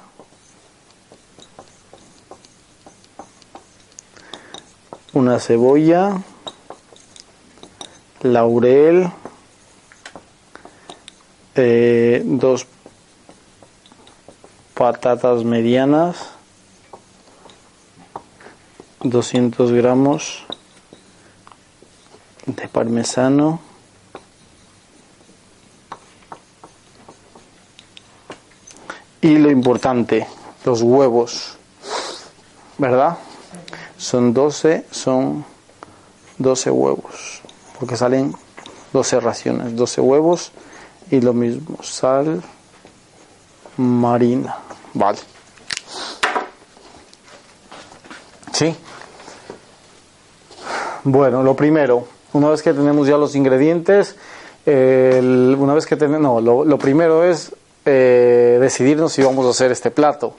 Una cebolla. Laurel. eh, dos patatas medianas. 200 gramos de parmesano. Y lo importante, los huevos, ¿verdad? Son 12, son 12 huevos, porque salen 12 raciones, 12 huevos y lo mismo, sal marina, ¿vale? Sí. Bueno, lo primero, una vez que tenemos ya los ingredientes, el- una vez que tenemos, no, lo, lo primero es eh, decidirnos si vamos a hacer este plato.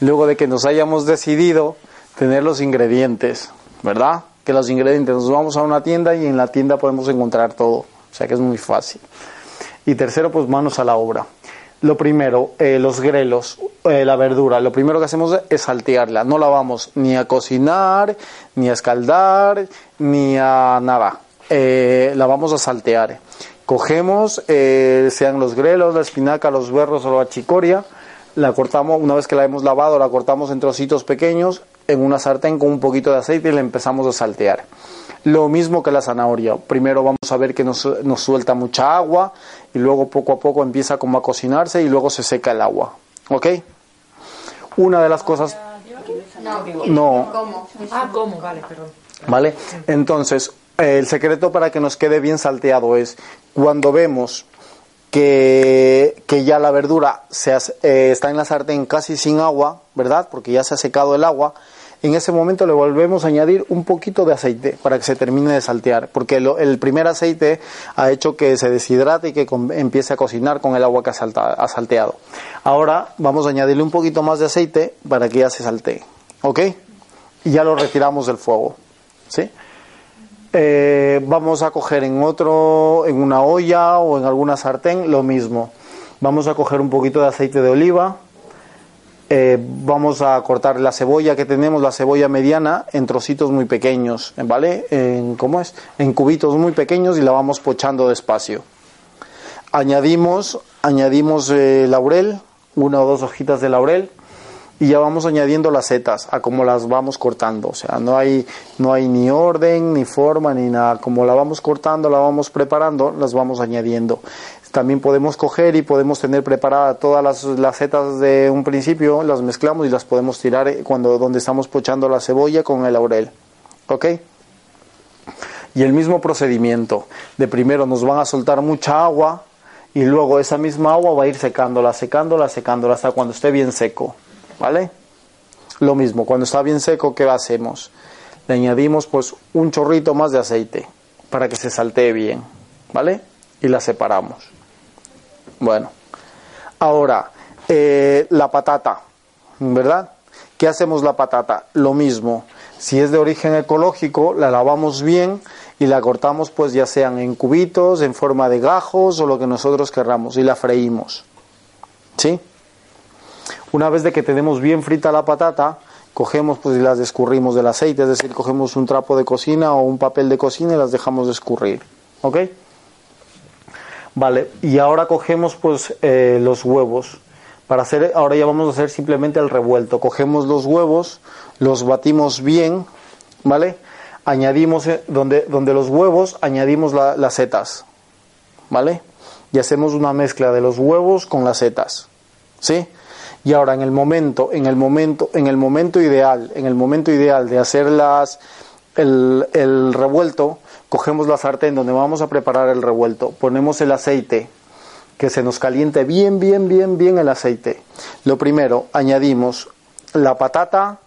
Luego de que nos hayamos decidido, tener los ingredientes, ¿verdad? Que los ingredientes, nos vamos a una tienda y en la tienda podemos encontrar todo, o sea que es muy fácil. Y tercero, pues manos a la obra. Lo primero, eh, los grelos, eh, la verdura, lo primero que hacemos es saltearla. No la vamos ni a cocinar, ni a escaldar, ni a nada. Eh, la vamos a saltear. Cogemos, sean los grelos, la espinaca, los berros o la chicoria, la cortamos, una vez que la hemos lavado, la cortamos en trocitos pequeños en una sartén con un poquito de aceite y la empezamos a saltear. Lo mismo que la zanahoria. Primero vamos a ver que nos, nos suelta mucha agua y luego poco a poco empieza como a cocinarse y luego se seca el agua. ¿Ok? Una de las cosas... No, Ah, ¿cómo? Vale, perdón. ¿Vale? Entonces, el secreto para que nos quede bien salteado es cuando vemos que, que ya la verdura se hace- eh, está en la sartén casi sin agua, ¿verdad? Porque ya se ha secado el agua. En ese momento le volvemos a añadir un poquito de aceite para que se termine de saltear, porque el primer aceite ha hecho que se deshidrate y que empiece a cocinar con el agua que ha salteado. Ahora vamos a añadirle un poquito más de aceite para que ya se saltee, ¿ok? Y ya lo retiramos del fuego, ¿sí? Eh, vamos a coger en otro, en una olla o en alguna sartén, lo mismo. Vamos a coger un poquito de aceite de oliva. Eh, vamos a cortar la cebolla que tenemos, la cebolla mediana, en trocitos muy pequeños, ¿vale? En, ¿Cómo es? En cubitos muy pequeños y la vamos pochando despacio. Añadimos, añadimos eh, laurel, una o dos hojitas de laurel y ya vamos añadiendo las setas a como las vamos cortando. O sea, no hay, no hay ni orden, ni forma, ni nada. Como la vamos cortando, la vamos preparando, las vamos añadiendo. También podemos coger y podemos tener preparadas todas las, las setas de un principio, las mezclamos y las podemos tirar eh, cuando donde estamos pochando la cebolla con el laurel. ¿Ok? Y el mismo procedimiento. De primero nos van a soltar mucha agua y luego esa misma agua va a ir secándola, secándola, secándola hasta cuando esté bien seco. ¿Vale? Lo mismo, cuando está bien seco, ¿qué hacemos? Le añadimos pues un chorrito más de aceite para que se saltee bien. ¿Vale? Y la separamos. Bueno, ahora, eh, la patata, ¿verdad? ¿Qué hacemos la patata? Lo mismo. Si es de origen ecológico, la lavamos bien y la cortamos pues ya sean en cubitos, en forma de gajos o lo que nosotros querramos y la freímos. ¿Sí? Una vez de que tenemos bien frita la patata, cogemos pues y las escurrimos del aceite, es decir, cogemos un trapo de cocina o un papel de cocina y las dejamos de escurrir. ¿Ok? Vale, y ahora cogemos pues eh, los huevos. Para hacer, ahora ya vamos a hacer simplemente el revuelto. Cogemos los huevos, los batimos bien, ¿vale? Añadimos, eh, donde, donde los huevos, añadimos la- las setas, ¿vale? Y hacemos una mezcla de los huevos con las setas, ¿sí? Y ahora en el momento, en el momento, en el momento ideal, en el momento ideal de hacer las, el, el revuelto, cogemos la sartén donde vamos a preparar el revuelto, ponemos el aceite, que se nos caliente bien, bien, bien, bien el aceite. Lo primero, añadimos la patata,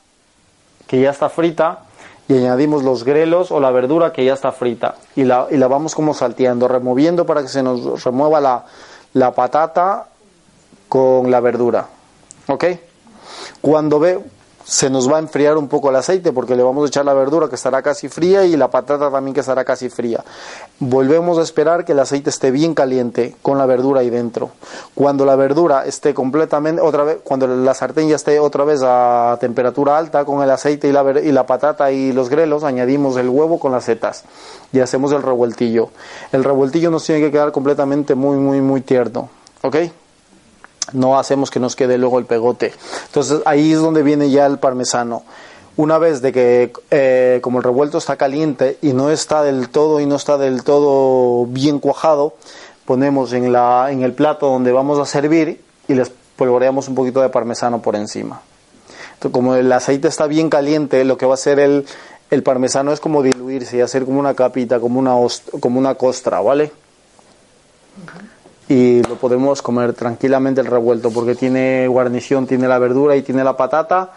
que ya está frita, y añadimos los grelos o la verdura que ya está frita. Y la, y la vamos como salteando, removiendo para que se nos remueva la, la patata con la verdura. ¿Ok? Cuando ve, se nos va a enfriar un poco el aceite porque le vamos a echar la verdura que estará casi fría y la patata también que estará casi fría. Volvemos a esperar que el aceite esté bien caliente con la verdura ahí dentro. Cuando la verdura esté completamente, otra vez, cuando la sartén ya esté otra vez a temperatura alta con el aceite y la, y la patata y los grelos, añadimos el huevo con las setas y hacemos el revueltillo. El revueltillo nos tiene que quedar completamente muy, muy, muy tierno. ¿Ok? No hacemos que nos quede luego el pegote. Entonces ahí es donde viene ya el parmesano. Una vez de que eh, como el revuelto está caliente y no está del todo y no está del todo bien cuajado, ponemos en, la, en el plato donde vamos a servir y les polvoreamos un poquito de parmesano por encima. Entonces, como el aceite está bien caliente, lo que va a hacer el, el parmesano es como diluirse y hacer como una capita, como una, como una costra, ¿vale? Y lo podemos comer tranquilamente el revuelto porque tiene guarnición, tiene la verdura y tiene la patata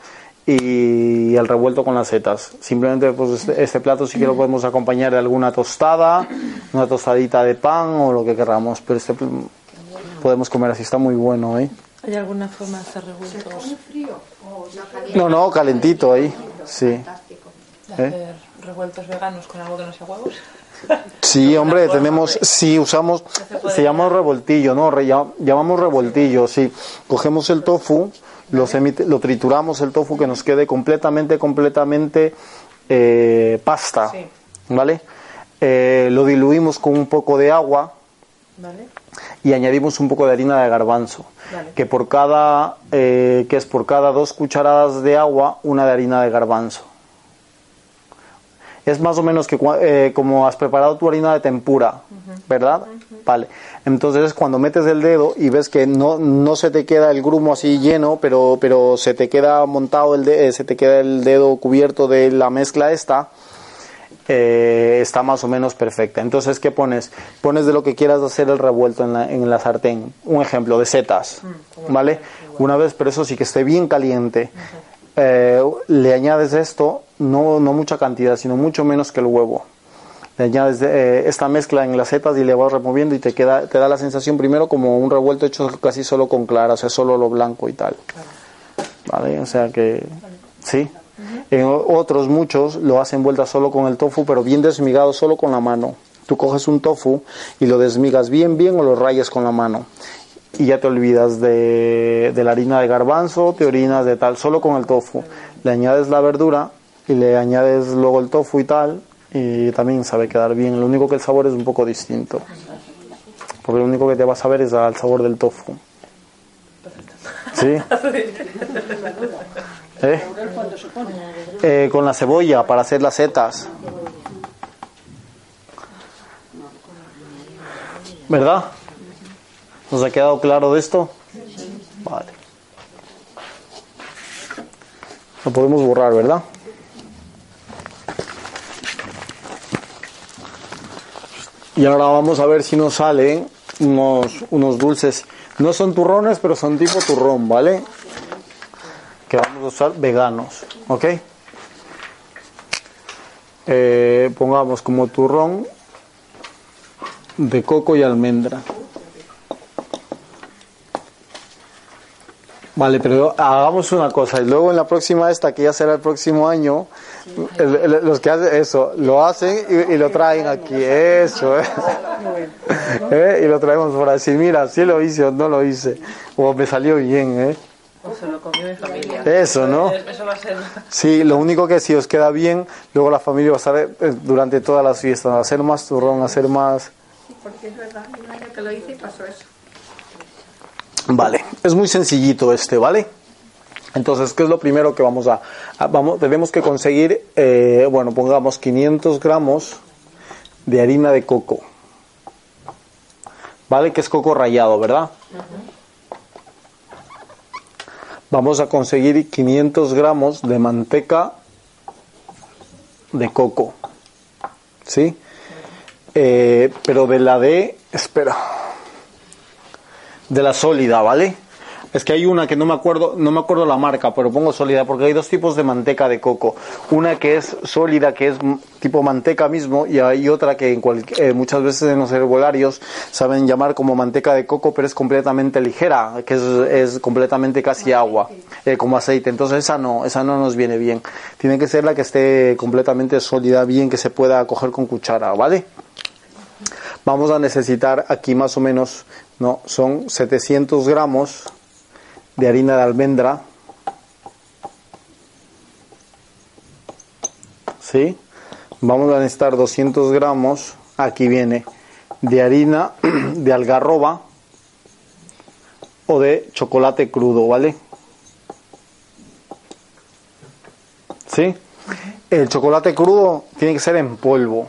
y el revuelto con las setas. Simplemente pues este, este plato sí que lo podemos acompañar de alguna tostada, una tostadita de pan o lo que queramos, pero este podemos comer así, está muy bueno, ¿eh? ¿Hay alguna forma de hacer revueltos? No, no, calentito ahí, sí. De ¿Eh? hacer revueltos veganos con algo que no sea huevos? Sí, hombre, tenemos, sí, usamos, se llama revoltillo, ¿no? Re- llamamos revoltillo, sí. Cogemos el tofu, lo, lo trituramos el tofu que nos quede completamente, completamente eh, pasta, Sí. ¿vale? Eh, lo diluimos con un poco de agua ¿Vale? y añadimos un poco de harina de garbanzo, Vale. que por cada, eh, que es por cada dos cucharadas de agua, una de harina de garbanzo. Es más o menos que eh, como has preparado tu harina de tempura, ¿verdad? Vale. Entonces es cuando metes el dedo y ves que no, no se te queda el grumo así lleno, pero, pero se te queda montado el de- eh, se te queda el dedo cubierto de la mezcla esta, eh, está más o menos perfecta. Entonces, ¿qué pones? Pones de lo que quieras hacer el revuelto en la, en la sartén. Un ejemplo, de setas, ¿vale? Una vez, pero eso sí que esté bien caliente. Eh, le añades esto, no, no mucha cantidad, sino mucho menos que el huevo. Le añades eh, esta mezcla en las setas y le vas removiendo y te queda te da la sensación primero como un revuelto hecho casi solo con clara, o sea, solo lo blanco y tal. ¿Vale? O sea que sí. En otros muchos lo hacen vuelta solo con el tofu, pero bien desmigado solo con la mano. Tú coges un tofu y lo desmigas bien bien o lo rayas con la mano. Y ya te olvidas de, de la harina de garbanzo, te orinas de tal, solo con el tofu. Le añades la verdura y le añades luego el tofu y tal, y también sabe quedar bien. Lo único que el sabor es un poco distinto. Porque lo único que te va a saber es al sabor del tofu. ¿Sí? ¿Eh? Eh, con la cebolla para hacer las setas. ¿Verdad? ¿Nos ha quedado claro de esto? Vale. Lo podemos borrar, ¿verdad? Y ahora vamos a ver si nos salen unos, unos dulces. No son turrones, pero son tipo turrón, ¿vale? Que vamos a usar veganos, ¿ok? Eh, pongamos como turrón de coco y almendra. Vale, pero hagamos una cosa y luego en la próxima esta, que ya será el próximo año, los que hacen eso, lo hacen y, y lo traen aquí, eso, ¿eh? ¿Eh? Y lo traemos por así, mira, si lo hice o no lo hice, o me salió bien, ¿eh? O se lo comió mi familia. Eso, ¿no? Eso va a ser. Sí, lo único que si os queda bien, luego la familia va a estar eh, durante todas las fiestas, a hacer más turrón, a hacer más... Porque es verdad, un año que lo hice y pasó eso. Vale, es muy sencillito este, ¿vale? Entonces, ¿qué es lo primero que vamos a... a- vamos, tenemos que conseguir, eh, bueno, pongamos 500 gramos de harina de coco. ¿Vale? Que es coco rallado, ¿verdad? Vamos a conseguir 500 gramos de manteca de coco. ¿Sí? Eh, pero de la de... Espera de la sólida, ¿vale? Es que hay una que no me acuerdo, no me acuerdo la marca, pero pongo sólida porque hay dos tipos de manteca de coco. Una que es sólida, que es tipo manteca mismo, y hay otra que en cual- eh, muchas veces en los herbolarios saben llamar como manteca de coco, pero es completamente ligera, que es, es completamente casi agua, eh, como aceite. Entonces esa no, esa no nos viene bien. Tiene que ser la que esté completamente sólida, bien que se pueda coger con cuchara, ¿vale? Vamos a necesitar aquí más o menos, no, son 700 gramos de harina de almendra. ¿Sí? Vamos a necesitar 200 gramos, aquí viene, de harina de algarroba o de chocolate crudo, ¿vale? ¿Sí? El chocolate crudo tiene que ser en polvo,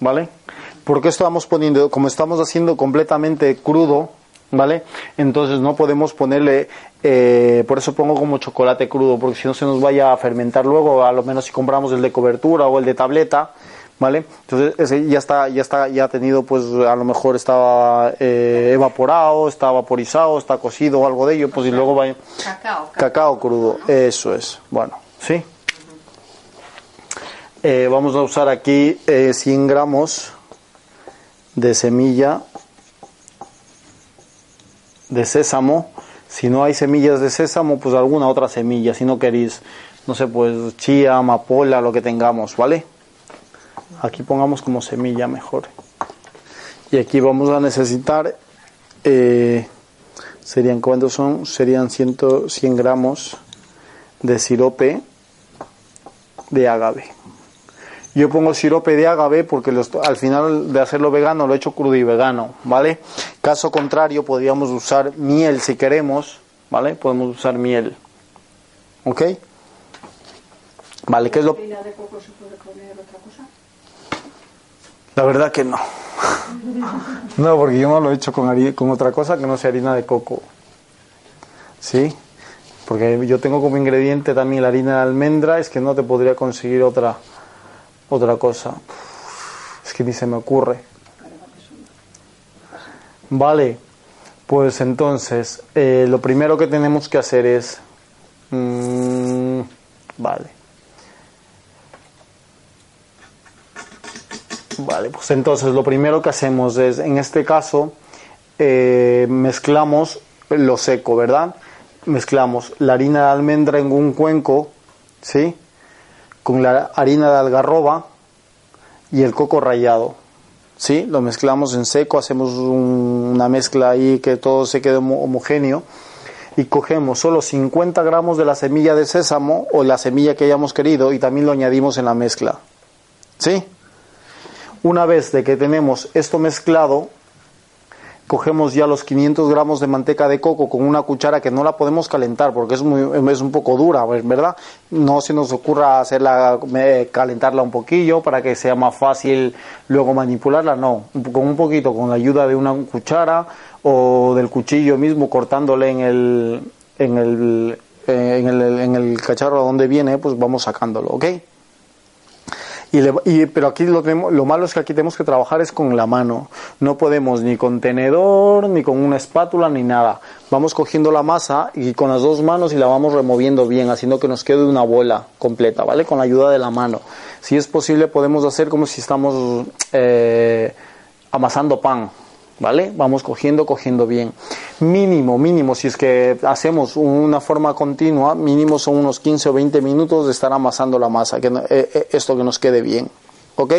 ¿vale? Porque estamos poniendo, como estamos haciendo completamente crudo, ¿vale? Entonces no podemos ponerle, eh, por eso pongo como chocolate crudo, porque si no se nos vaya a fermentar luego, a lo menos si compramos el de cobertura o el de tableta, ¿vale? Entonces ese ya está, ya está, ya ha tenido, pues a lo mejor estaba eh, evaporado, está vaporizado, está cocido o algo de ello, pues y luego va Cacao. cacao crudo, eso es, bueno, ¿sí? Eh, vamos a usar aquí eh, 100 gramos de semilla de sésamo. Si no hay semillas de sésamo, pues alguna otra semilla. Si no queréis, no sé, pues chía, amapola, lo que tengamos, ¿vale? Aquí pongamos como semilla mejor. Y aquí vamos a necesitar, eh, serían, ¿cuántos son? Serían 100, 100 gramos de sirope de agave. Yo pongo sirope de agave porque los- al final de hacerlo vegano lo he hecho crudo y vegano, ¿vale? Caso contrario, podríamos usar miel si queremos, ¿vale? Podemos usar miel. ¿Ok? Vale, ¿qué es lo...? ¿Harina de coco se puede poner otra cosa? La verdad que no. No, porque yo no lo he hecho con, con otra cosa que no sea harina de coco. ¿Sí? Porque yo tengo como ingrediente también la harina de almendra, es que no te podría conseguir otra, otra cosa. Es que ni se me ocurre. Vale, pues entonces, eh, lo primero que tenemos que hacer es... mm, vale. Vale, pues entonces lo primero que hacemos es, en este caso, eh, mezclamos lo seco, ¿verdad? Mezclamos la harina de almendra en un cuenco, ¿sí? Con la harina de algarroba y el coco rallado, ¿sí? Lo mezclamos en seco, hacemos un- una mezcla ahí que todo se quede homo- homogéneo y cogemos solo 50 gramos de la semilla de sésamo o la semilla que hayamos querido y también lo añadimos en la mezcla, ¿sí? Una vez de que tenemos esto mezclado, cogemos ya los 500 gramos de manteca de coco con una cuchara que no la podemos calentar porque es, muy, es un poco dura, ¿verdad? No se nos ocurra hacerla, eh, calentarla un poquillo para que sea más fácil luego manipularla, no. Con un poquito, con la ayuda de una cuchara o del cuchillo mismo cortándole en el, en el, eh, en el, en el cacharro donde viene, pues vamos sacándolo, ¿ok? Y le- y- pero aquí lo, tenemos, lo malo es que aquí tenemos que trabajar es con la mano. No podemos ni con tenedor, ni con una espátula, ni nada. Vamos cogiendo la masa y con las dos manos y la vamos removiendo bien, haciendo que nos quede una bola completa, ¿vale? Con la ayuda de la mano. Si es posible, podemos hacer como si estamos eh, amasando pan, ¿vale? Vamos cogiendo, cogiendo bien. Mínimo, mínimo, si es que hacemos una forma continua, mínimo son unos 15 o 20 minutos de estar amasando la masa, que eh, eh, esto que nos quede bien, ¿ok?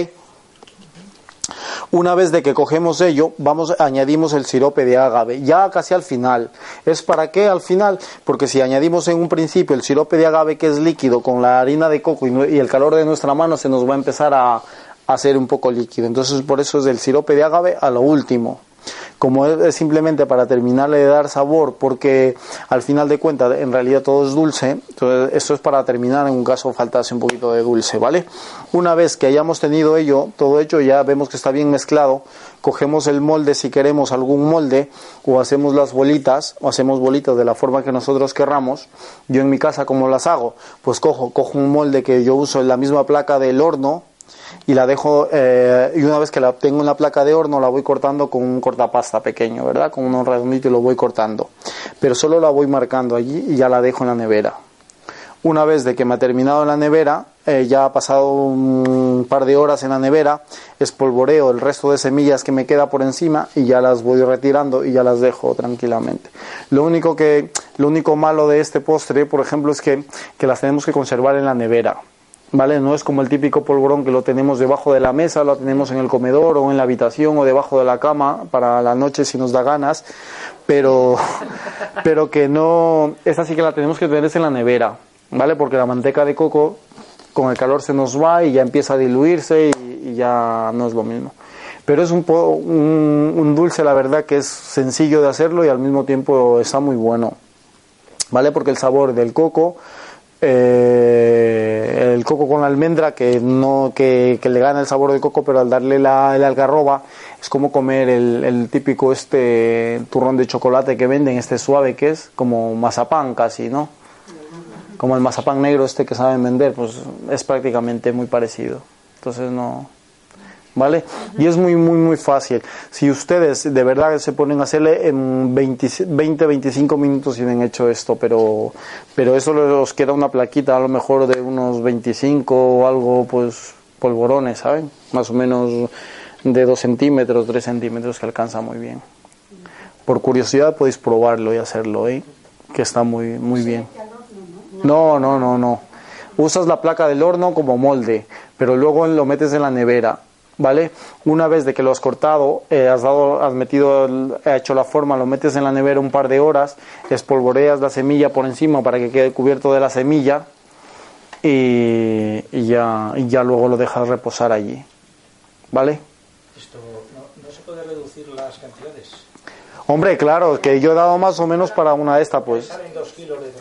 Una vez de que cogemos ello, vamos, añadimos el sirope de agave, ya casi al final. ¿Es para qué al final? Porque si añadimos en un principio el sirope de agave que es líquido con la harina de coco y, y el calor de nuestra mano se nos va a empezar a, a hacer un poco líquido. Entonces por eso es del sirope de agave a lo último. Como es, simplemente para terminarle de dar sabor, porque al final de cuentas en realidad todo es dulce, entonces esto es para terminar en un caso faltase un poquito de dulce, ¿vale? Una vez que hayamos tenido ello, todo hecho, ya vemos que está bien mezclado, cogemos el molde si queremos algún molde, o hacemos las bolitas, o hacemos bolitas de la forma que nosotros querramos. Yo en mi casa, ¿cómo las hago? Pues cojo, cojo un molde que yo uso en la misma placa del horno, y la dejo, eh, y una vez que la tengo en la placa de horno, la voy cortando con un cortapasta pequeño, ¿verdad? Con un redondito y lo voy cortando. Pero solo la voy marcando allí y ya la dejo en la nevera. Una vez de que me ha terminado la nevera, eh, ya ha pasado un par de horas en la nevera, espolvoreo el resto de semillas que me queda por encima y ya las voy retirando y ya las dejo tranquilamente. Lo único que, lo único malo de este postre, por ejemplo, es que, que las tenemos que conservar en la nevera. ¿Vale? No es como el típico polvorón que lo tenemos debajo de la mesa, lo tenemos en el comedor o en la habitación o debajo de la cama para la noche si nos da ganas, pero, pero que no, esa sí que la tenemos que tener en la nevera, ¿vale? Porque la manteca de coco con el calor se nos va y ya empieza a diluirse y, y ya no es lo mismo. Pero es un, po- un, un dulce, la verdad, que es sencillo de hacerlo y al mismo tiempo está muy bueno. ¿Vale? Porque el sabor del coco, eh, el coco con la almendra, que no que, que le gana el sabor del coco, pero al darle la, el algarroba, es como comer el, el típico este turrón de chocolate que venden, este suave que es, como mazapán casi, ¿no? como el mazapán negro este que saben vender, pues es prácticamente muy parecido. Entonces no, ¿vale? Y es muy, muy, muy fácil. Si ustedes de verdad se ponen a hacerle en 20, 20 25 minutos tienen hecho esto, pero, pero eso les queda una plaquita a lo mejor de unos 25 o algo, pues polvorones, ¿saben? Más o menos de 2 centímetros, 3 centímetros que alcanza muy bien. Por curiosidad podéis probarlo y hacerlo, ¿eh? Que está muy, muy bien. No, no, no, no. Usas la placa del horno como molde, pero luego lo metes en la nevera, ¿vale? Una vez de que lo has cortado, eh, has dado, has metido, el- has hecho la forma, lo metes en la nevera un par de horas, espolvoreas la semilla por encima para que quede cubierto de la semilla y, y ya, y ya luego lo dejas reposar allí, ¿vale? Esto, no, no se puede reducir las cantidades. Hombre, claro, que yo he dado más o menos para una de estas, pues. Dos kilos de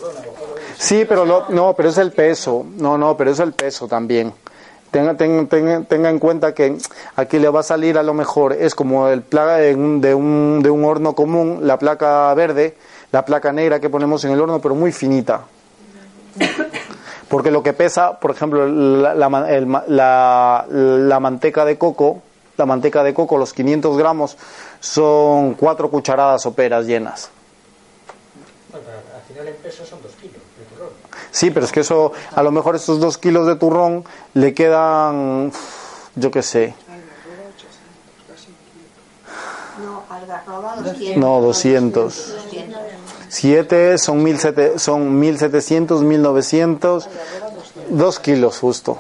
Sí, pero lo- no, pero es el peso. No, no, pero es el peso también. Tenga, tenga, en cuenta que aquí le va a salir a lo mejor, es como el plaga de un, de, un, de un horno común, la placa verde, la placa negra que ponemos en el horno, pero muy finita. Porque lo que pesa, por ejemplo, la, la, el la- la manteca de coco, la manteca de coco, los 500 gramos, son cuatro cucharadas soperas llenas. Al final en peso son dos. Sí, pero es que eso, a lo mejor estos dos kilos de turrón le quedan, yo qué sé, No, algarroba 200. no, 200. 200. Siete son, mil sete- son 1700, 1900, dos kilos justo,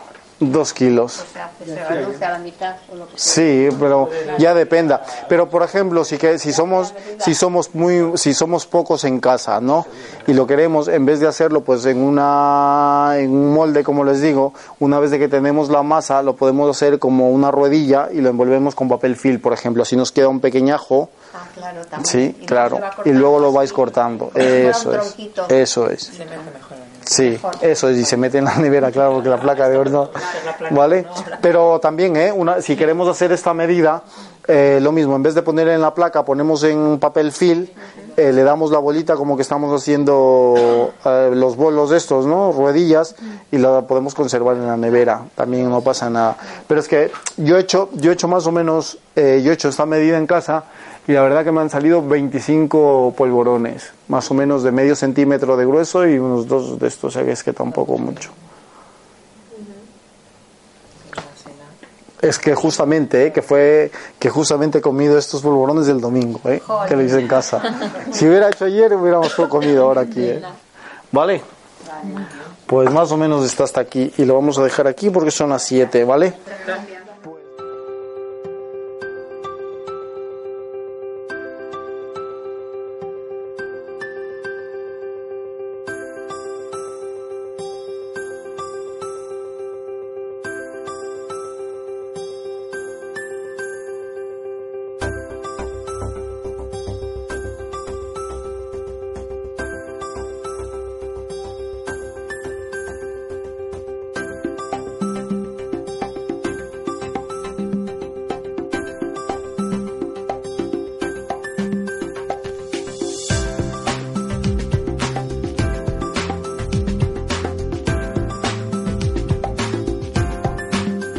dos kilos. O sea, que se reduce a la mitad o lo que sea. Sí, pero ya dependa. Pero por ejemplo, si que si somos si somos muy si somos pocos en casa, ¿no? Y lo queremos en vez de hacerlo pues en una en un molde como les digo, una vez de que tenemos la masa lo podemos hacer como una ruedilla y lo envolvemos con papel film, por ejemplo, así nos queda un pequeñajo. Ah, claro, también. Sí, Y luego claro. Y luego lo vais cortando. si Eso es. Eso es. Se mejor Sí, eso es, y se mete en la nevera, claro, porque la placa de horno, ¿vale? Pero también, ¿eh? Una, si queremos hacer esta medida, eh, lo mismo, en vez de poner en la placa, ponemos en papel film, eh, le damos la bolita como que estamos haciendo eh, los bolos estos, ¿no? Ruedillas, y la podemos conservar en la nevera, también no pasa nada. Pero es que yo he hecho, yo he hecho más o menos, eh, yo he hecho esta medida en casa, y la verdad que me han salido 25 polvorones, más o menos de medio centímetro de grueso y unos dos de estos, o sea que es que tampoco mucho. Es que justamente, eh, que fue que justamente he comido estos polvorones del domingo, eh, que lo hice en casa. Si hubiera hecho ayer, hubiéramos comido ahora aquí. eh. ¿Vale? Pues más o menos está hasta aquí y lo vamos a dejar aquí porque son las 7, ¿vale?